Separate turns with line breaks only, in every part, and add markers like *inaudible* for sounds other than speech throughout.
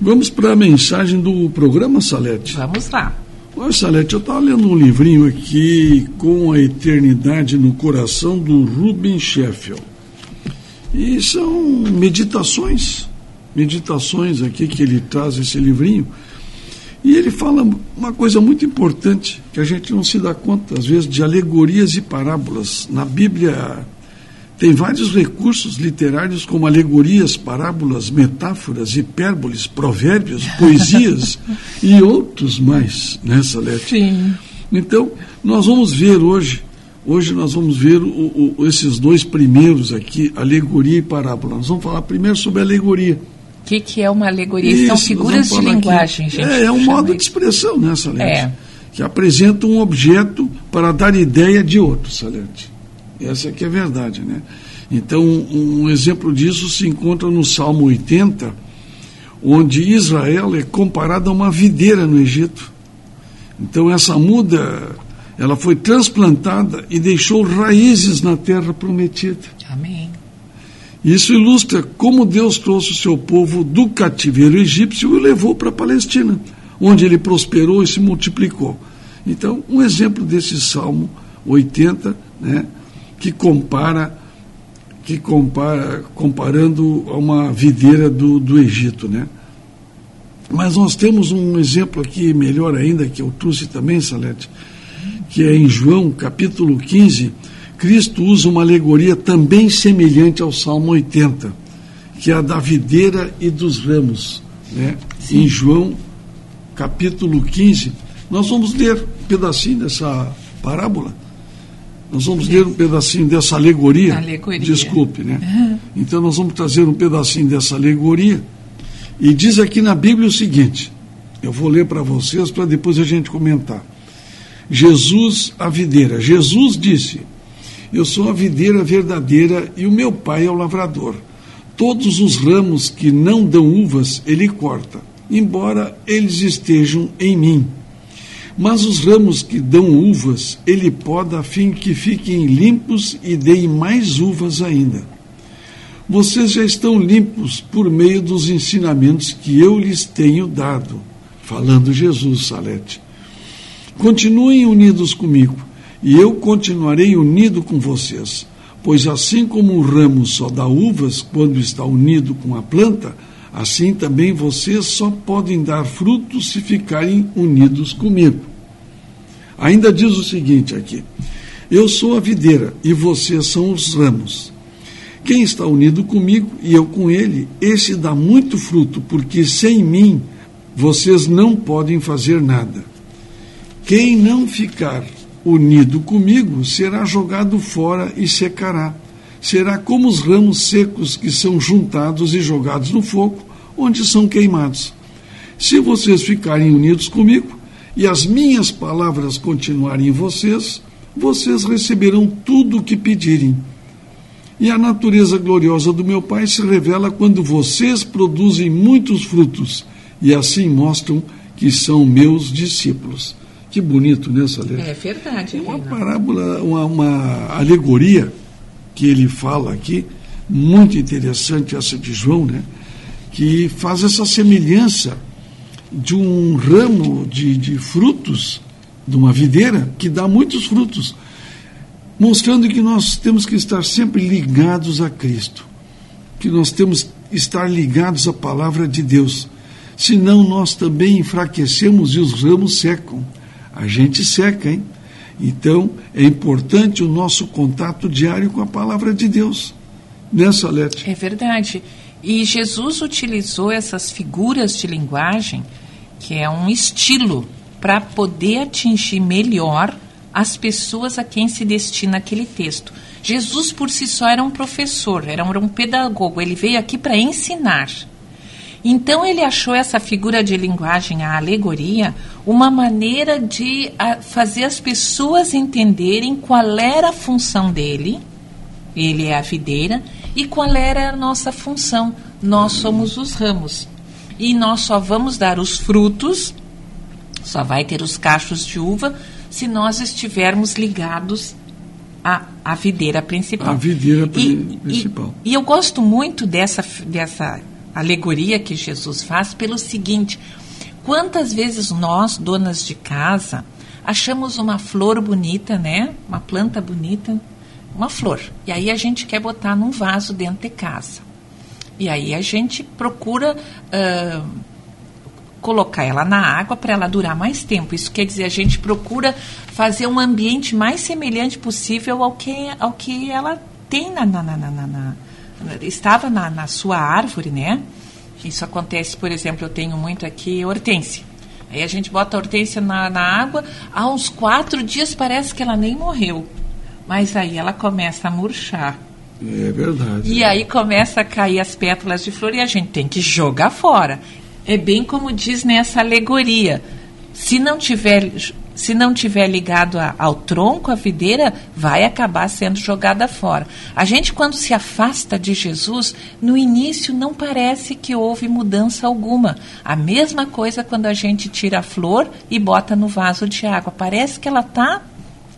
Vamos para a mensagem do programa, Salete.
Vamos lá.
Olha, Salete, eu estava lendo um livrinho aqui com a eternidade no coração do Ruben Sheffield. E são meditações, meditações aqui que ele traz esse livrinho. E ele fala uma coisa muito importante que a gente não se dá conta, às vezes, de alegorias e parábolas. Na Bíblia tem vários recursos literários, como alegorias, parábolas, metáforas, hipérboles, provérbios, *laughs* poesias e outros mais, né, Salete?
Sim.
Então, nós vamos ver hoje, hoje nós vamos ver o, o, esses dois primeiros aqui, alegoria e parábola. Nós vamos falar primeiro sobre alegoria.
O que, que é uma alegoria? Isso, São figuras de linguagem,
aqui.
gente.
É, é um modo de expressão, né, Salete?
É.
Que apresenta um objeto para dar ideia de outro, Salete. Essa que é a verdade, né? Então, um, um exemplo disso se encontra no Salmo 80, onde Israel é comparada a uma videira no Egito. Então, essa muda, ela foi transplantada e deixou raízes na terra prometida.
Amém.
Isso ilustra como Deus trouxe o seu povo do cativeiro egípcio e o levou para a Palestina, onde ele prosperou e se multiplicou. Então, um exemplo desse Salmo 80, né, que compara que compara comparando a uma videira do, do Egito, né? Mas nós temos um exemplo aqui melhor ainda que eu trouxe também, Salete, que é em João, capítulo 15, Cristo usa uma alegoria também semelhante ao Salmo 80, que é a da videira e dos ramos, né? Em João, capítulo 15, nós vamos ler um pedacinho dessa parábola. Nós vamos ler um pedacinho dessa alegoria.
Alegoria.
Desculpe, né? Então nós vamos trazer um pedacinho dessa alegoria. E diz aqui na Bíblia o seguinte: eu vou ler para vocês para depois a gente comentar. Jesus, a videira. Jesus disse: Eu sou a videira verdadeira e o meu pai é o lavrador. Todos os ramos que não dão uvas, ele corta, embora eles estejam em mim. Mas os ramos que dão uvas, ele poda a fim que fiquem limpos e deem mais uvas ainda. Vocês já estão limpos por meio dos ensinamentos que eu lhes tenho dado. Falando Jesus, Salete. Continuem unidos comigo, e eu continuarei unido com vocês. Pois assim como o ramo só dá uvas quando está unido com a planta, assim também vocês só podem dar frutos se ficarem unidos comigo. Ainda diz o seguinte aqui: Eu sou a videira e vocês são os ramos. Quem está unido comigo e eu com ele, esse dá muito fruto, porque sem mim vocês não podem fazer nada. Quem não ficar unido comigo será jogado fora e secará. Será como os ramos secos que são juntados e jogados no fogo, onde são queimados. Se vocês ficarem unidos comigo e as minhas palavras continuarem em vocês, vocês receberão tudo o que pedirem. E a natureza gloriosa do meu Pai se revela quando vocês produzem muitos frutos e assim mostram que são meus discípulos. Que bonito, né, Salete?
É verdade.
Uma parábola, uma, uma alegoria que ele fala aqui, muito interessante essa de João, né? Que faz essa semelhança de um ramo de, de frutos, de uma videira, que dá muitos frutos, mostrando que nós temos que estar sempre ligados a Cristo, que nós temos que estar ligados à palavra de Deus. Senão nós também enfraquecemos e os ramos secam. A gente seca, hein? Então é importante o nosso contato diário com a palavra de Deus. Nessa né, letra.
É verdade. E Jesus utilizou essas figuras de linguagem, que é um estilo, para poder atingir melhor as pessoas a quem se destina aquele texto. Jesus por si só era um professor, era um pedagogo, ele veio aqui para ensinar. Então ele achou essa figura de linguagem, a alegoria, uma maneira de a, fazer as pessoas entenderem qual era a função dele, ele é a videira, e qual era a nossa função. Nós somos os ramos. E nós só vamos dar os frutos, só vai ter os cachos de uva, se nós estivermos ligados à, à videira principal.
A videira e, principal.
E, e eu gosto muito dessa, dessa alegoria que Jesus faz pelo seguinte: quantas vezes nós, donas de casa, achamos uma flor bonita, né? Uma planta bonita, uma flor. E aí a gente quer botar num vaso dentro de casa. E aí a gente procura uh, colocar ela na água para ela durar mais tempo. Isso quer dizer, a gente procura fazer um ambiente mais semelhante possível ao que, ao que ela tem na, na, na, na, na estava na, na sua árvore, né? Isso acontece, por exemplo, eu tenho muito aqui hortênsia. Aí a gente bota a hortência na, na água, há uns quatro dias parece que ela nem morreu. Mas aí ela começa a murchar.
É verdade.
E aí começa a cair as pétalas de flor e a gente tem que jogar fora. É bem como diz nessa alegoria. Se não tiver se não tiver ligado a, ao tronco, a videira, vai acabar sendo jogada fora. A gente, quando se afasta de Jesus, no início não parece que houve mudança alguma. A mesma coisa quando a gente tira a flor e bota no vaso de água. Parece que ela está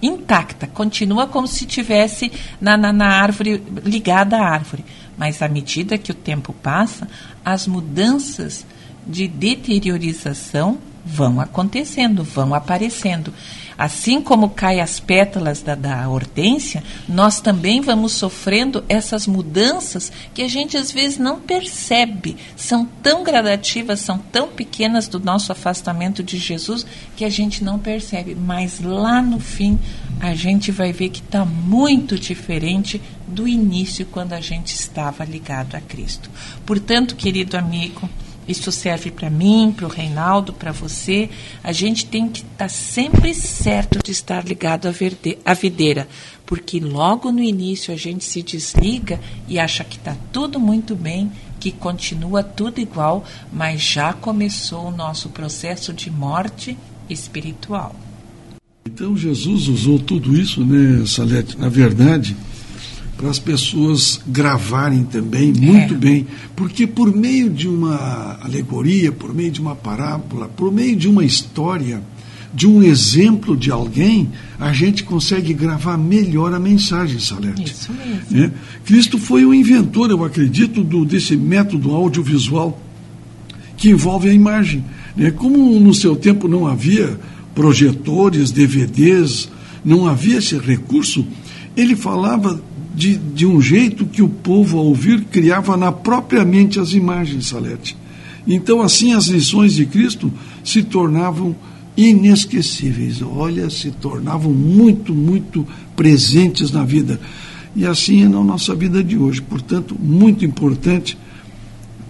intacta, continua como se tivesse na, na, na árvore, ligada à árvore. Mas à medida que o tempo passa, as mudanças de deteriorização vão acontecendo, vão aparecendo. Assim como caem as pétalas da, da hortência, nós também vamos sofrendo essas mudanças que a gente às vezes não percebe. São tão gradativas, são tão pequenas do nosso afastamento de Jesus que a gente não percebe. Mas lá no fim, a gente vai ver que está muito diferente do início, quando a gente estava ligado a Cristo. Portanto, querido amigo, isso serve para mim, para o Reinaldo, para você. A gente tem que estar tá sempre certo de estar ligado à, verde, à videira, porque logo no início a gente se desliga e acha que está tudo muito bem, que continua tudo igual, mas já começou o nosso processo de morte espiritual.
Então Jesus usou tudo isso, né, Salete? Na verdade, para as pessoas gravarem também muito é. bem, porque por meio de uma alegoria, por meio de uma parábola, por meio de uma história, de um exemplo de alguém, a gente consegue gravar melhor a mensagem, Salete.
Isso mesmo. Né?
Cristo foi o inventor, eu acredito, do, desse método audiovisual que envolve a imagem. Né? Como no seu tempo não havia projetores, DVDs, não havia esse recurso, ele falava de, de um jeito que o povo, ao ouvir, criava na própria mente as imagens, Salete. Então, assim, as lições de Cristo se tornavam inesquecíveis. Olha, se tornavam muito, muito presentes na vida. E assim é na nossa vida de hoje. Portanto, muito importante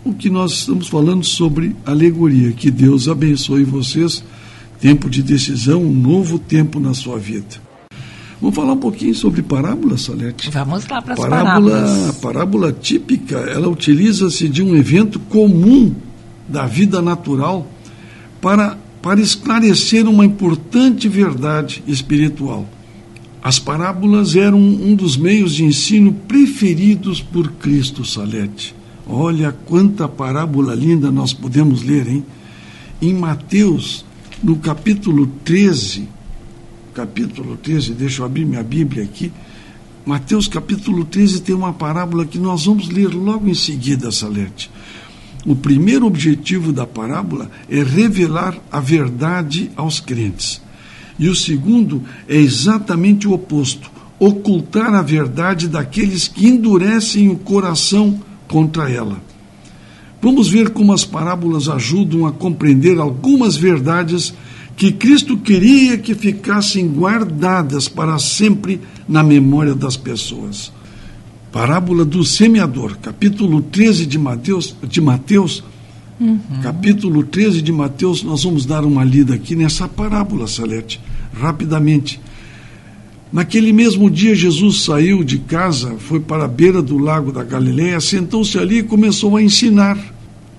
o que nós estamos falando sobre alegoria. Que Deus abençoe vocês. Tempo de decisão, um novo tempo na sua vida. Vamos falar um pouquinho sobre parábola, Salete?
Vamos lá para as
parábola,
parábolas.
A parábola típica, ela utiliza-se de um evento comum da vida natural para, para esclarecer uma importante verdade espiritual. As parábolas eram um dos meios de ensino preferidos por Cristo, Salete. Olha quanta parábola linda nós podemos ler, hein? Em Mateus, no capítulo 13, capítulo 13, deixa eu abrir minha Bíblia aqui. Mateus capítulo 13 tem uma parábola que nós vamos ler logo em seguida, Salete. O primeiro objetivo da parábola é revelar a verdade aos crentes. E o segundo é exatamente o oposto: ocultar a verdade daqueles que endurecem o coração contra ela. Vamos ver como as parábolas ajudam a compreender algumas verdades que Cristo queria que ficassem guardadas para sempre na memória das pessoas. Parábola do semeador, capítulo 13 de Mateus, de Mateus uhum. capítulo 13 de Mateus, nós vamos dar uma lida aqui nessa parábola, Salete, rapidamente. Naquele mesmo dia, Jesus saiu de casa, foi para a beira do lago da Galileia, sentou-se ali e começou a ensinar.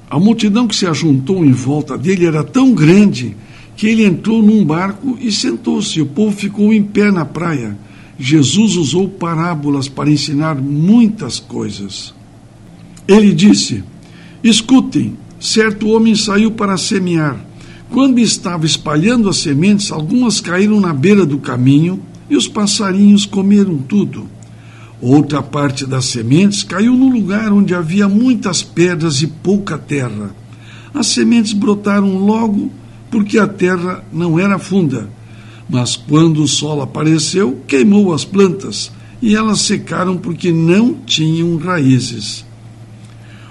A multidão que se ajuntou em volta dele era tão grande que ele entrou num barco e sentou-se. O povo ficou em pé na praia. Jesus usou parábolas para ensinar muitas coisas. Ele disse: Escutem, certo homem saiu para semear. Quando estava espalhando as sementes, algumas caíram na beira do caminho e os passarinhos comeram tudo. Outra parte das sementes caiu no lugar onde havia muitas pedras e pouca terra. As sementes brotaram logo porque a terra não era funda. Mas quando o sol apareceu, queimou as plantas e elas secaram porque não tinham raízes.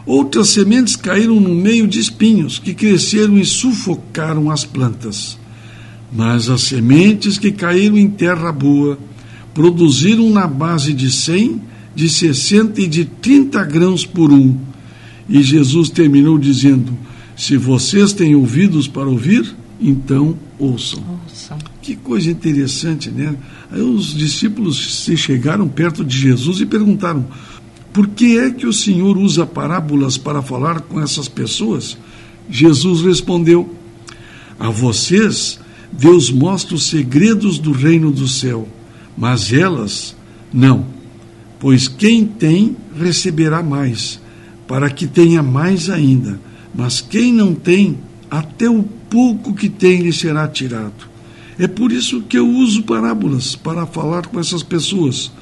Outras sementes caíram no meio de espinhos que cresceram e sufocaram as plantas. Mas as sementes que caíram em terra boa produziram na base de 100, de 60 e de 30 grãos por um. E Jesus terminou dizendo: Se vocês têm ouvidos para ouvir, então ouçam. ouçam. Que coisa interessante, né? Aí os discípulos se chegaram perto de Jesus e perguntaram: Por que é que o Senhor usa parábolas para falar com essas pessoas? Jesus respondeu: A vocês Deus mostra os segredos do reino do céu mas elas não. Pois quem tem receberá mais, para que tenha mais ainda. Mas quem não tem, até o pouco que tem lhe será tirado. É por isso que eu uso parábolas para falar com essas pessoas,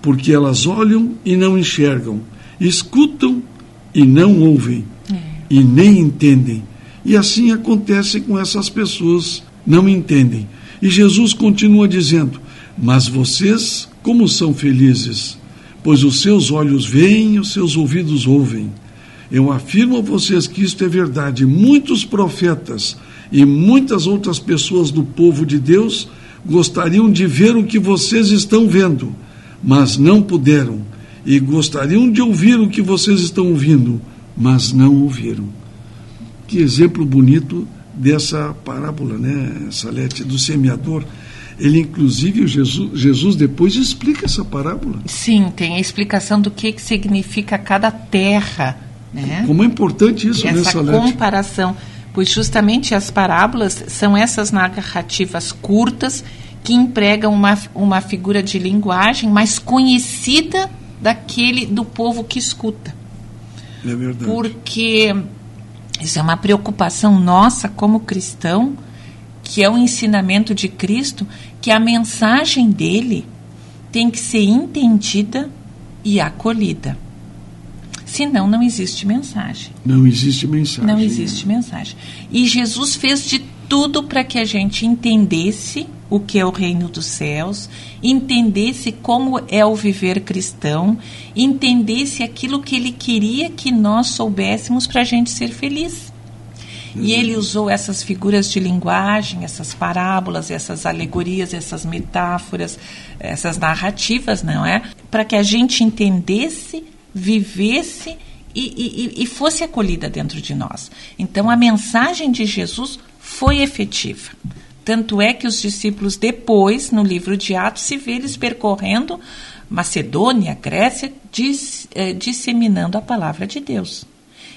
porque elas olham e não enxergam, escutam e não ouvem, é. e nem entendem. E assim acontece com essas pessoas, não entendem. E Jesus continua dizendo: mas vocês, como são felizes, pois os seus olhos veem, os seus ouvidos ouvem. Eu afirmo a vocês que isto é verdade. Muitos profetas e muitas outras pessoas do povo de Deus gostariam de ver o que vocês estão vendo, mas não puderam, e gostariam de ouvir o que vocês estão ouvindo, mas não ouviram. Que exemplo bonito dessa parábola, né, Salete, do semeador ele, inclusive, Jesus, Jesus depois explica essa parábola.
Sim, tem a explicação do que, que significa cada terra. Né?
Como é importante isso,
né, Essa comparação. Pois justamente as parábolas são essas narrativas curtas que empregam uma, uma figura de linguagem mais conhecida daquele do povo que escuta.
É verdade.
Porque isso é uma preocupação nossa como cristão, que é o ensinamento de Cristo, que a mensagem dele tem que ser entendida e acolhida. Senão, não existe mensagem.
Não existe mensagem.
Não existe mensagem. E Jesus fez de tudo para que a gente entendesse o que é o reino dos céus, entendesse como é o viver cristão, entendesse aquilo que ele queria que nós soubéssemos para a gente ser feliz. E ele usou essas figuras de linguagem, essas parábolas, essas alegorias, essas metáforas, essas narrativas, não é? Para que a gente entendesse, vivesse e, e, e fosse acolhida dentro de nós. Então a mensagem de Jesus foi efetiva. Tanto é que os discípulos, depois, no livro de Atos, se vê eles percorrendo Macedônia, Grécia, dis, eh, disseminando a palavra de Deus.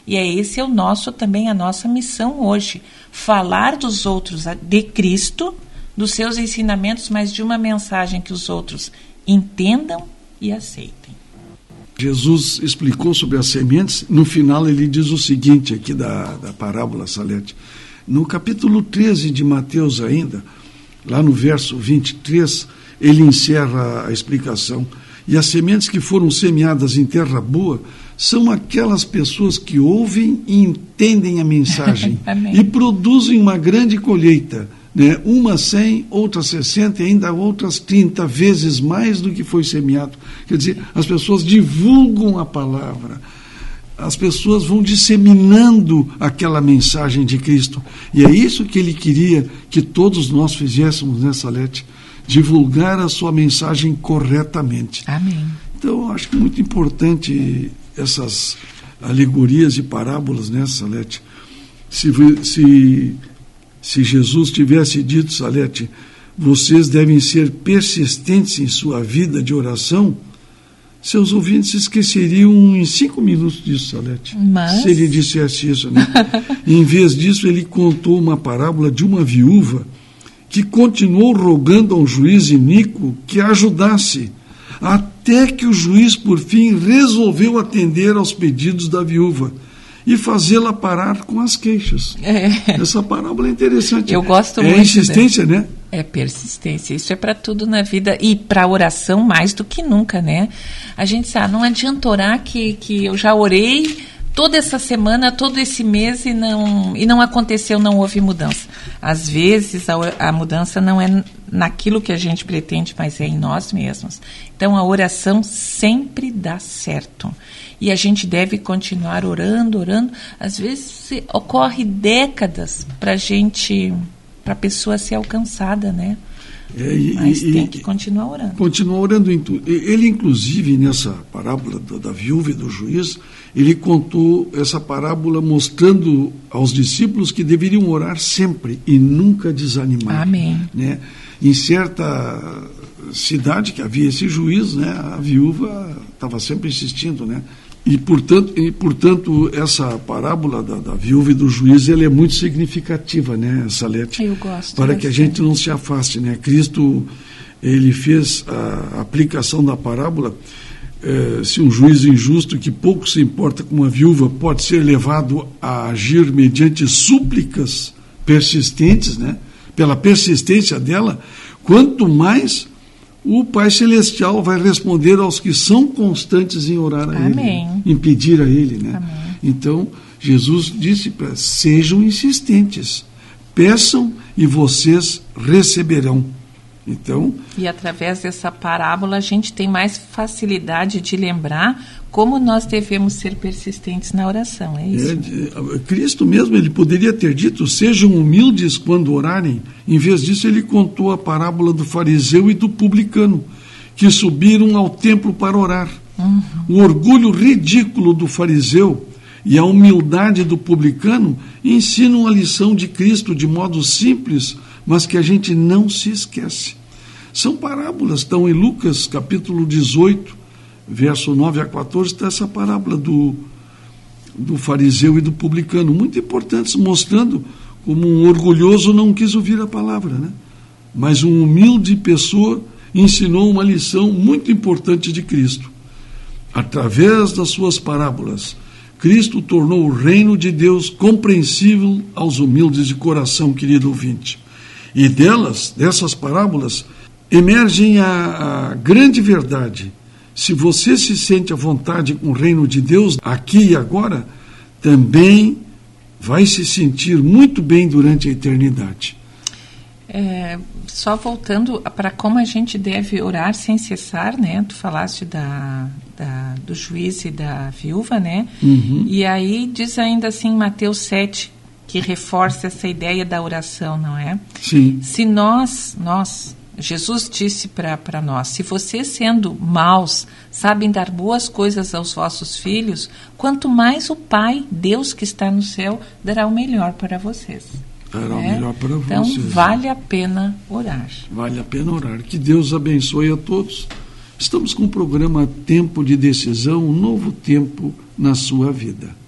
E é esse é o nosso também a nossa missão hoje, falar dos outros de Cristo, dos seus ensinamentos, mas de uma mensagem que os outros entendam e aceitem.
Jesus explicou sobre as sementes, no final ele diz o seguinte aqui da, da parábola Salete. No capítulo 13 de Mateus ainda, lá no verso 23, ele encerra a explicação. E as sementes que foram semeadas em terra boa são aquelas pessoas que ouvem e entendem a mensagem *laughs* e produzem uma grande colheita. Né? Uma 100, outras 60 e ainda outras 30 vezes mais do que foi semeado. Quer dizer, as pessoas divulgam a palavra, as pessoas vão disseminando aquela mensagem de Cristo. E é isso que ele queria que todos nós fizéssemos nessa lete divulgar a sua mensagem corretamente.
Amém.
Então, acho que é muito importante essas alegorias e parábolas, né, Salete? Se, se, se Jesus tivesse dito, Salete, vocês devem ser persistentes em sua vida de oração, seus ouvintes esqueceriam em cinco minutos disso, Salete.
Mas...
Se ele dissesse isso, né? *laughs* em vez disso, ele contou uma parábola de uma viúva que continuou rogando ao juiz iníquo que a ajudasse até que o juiz, por fim, resolveu atender aos pedidos da viúva e fazê-la parar com as queixas. É. Essa parábola é interessante.
Eu gosto
é
muito. É
insistência, né?
É persistência. Isso é para tudo na vida e para oração mais do que nunca, né? A gente sabe, ah, não adianta orar que, que eu já orei toda essa semana, todo esse mês e não, e não aconteceu, não houve mudança. Às vezes a, a mudança não é naquilo que a gente pretende, mas é em nós mesmos. Então a oração sempre dá certo. E a gente deve continuar orando, orando. Às vezes ocorre décadas para a gente para a pessoa ser alcançada, né? É, e, Mas e, tem que continuar orando.
Continuar orando em tudo. Ele, inclusive, nessa parábola da, da, viúva e do juiz, ele contou essa parábola mostrando aos discípulos que deveriam orar sempre e nunca desanimar.
Amém.
Né? Em certa cidade que havia esse juiz, né, a viúva estava sempre insistindo, né? E portanto, e, portanto essa parábola da, da, viúva e do juiz ela é muito significativa, né, Salete?
Eu gosto.
Para que a gente não se afaste, né? Cristo ele fez a aplicação da parábola. Eh, se um juiz injusto que pouco se importa com uma viúva pode ser levado a agir mediante súplicas persistentes, né? Pela persistência dela, quanto mais o Pai Celestial vai responder aos que são constantes em orar a
Amém.
Ele, em pedir a Ele. Né?
Amém.
Então, Jesus disse para sejam insistentes, peçam e vocês receberão. Então,
e através dessa parábola a gente tem mais facilidade de lembrar como nós devemos ser persistentes na oração, é isso?
É, Cristo mesmo ele poderia ter dito: sejam humildes quando orarem. Em vez disso, ele contou a parábola do fariseu e do publicano que subiram ao templo para orar. Uhum. O orgulho ridículo do fariseu e a humildade do publicano ensinam a lição de Cristo de modo simples mas que a gente não se esquece. São parábolas, estão em Lucas capítulo 18, verso 9 a 14, está essa parábola do, do fariseu e do publicano, muito importantes, mostrando como um orgulhoso não quis ouvir a palavra, né? mas uma humilde pessoa ensinou uma lição muito importante de Cristo. Através das suas parábolas, Cristo tornou o reino de Deus compreensível aos humildes de coração, querido ouvinte. E delas, dessas parábolas, emergem a, a grande verdade. Se você se sente à vontade com o reino de Deus aqui e agora, também vai se sentir muito bem durante a eternidade.
É, só voltando para como a gente deve orar sem cessar, né? Tu falaste da, da do juiz e da viúva, né?
Uhum.
E aí diz ainda assim Mateus 7, que reforça essa ideia da oração, não é?
Sim.
Se nós, nós, Jesus disse para nós: se vocês, sendo maus, sabem dar boas coisas aos vossos filhos, quanto mais o Pai, Deus que está no céu, dará o melhor para vocês.
Dará é? o melhor para
então,
vocês.
Então, vale a pena orar.
Vale a pena orar. Que Deus abençoe a todos. Estamos com o programa Tempo de Decisão, um novo tempo na sua vida.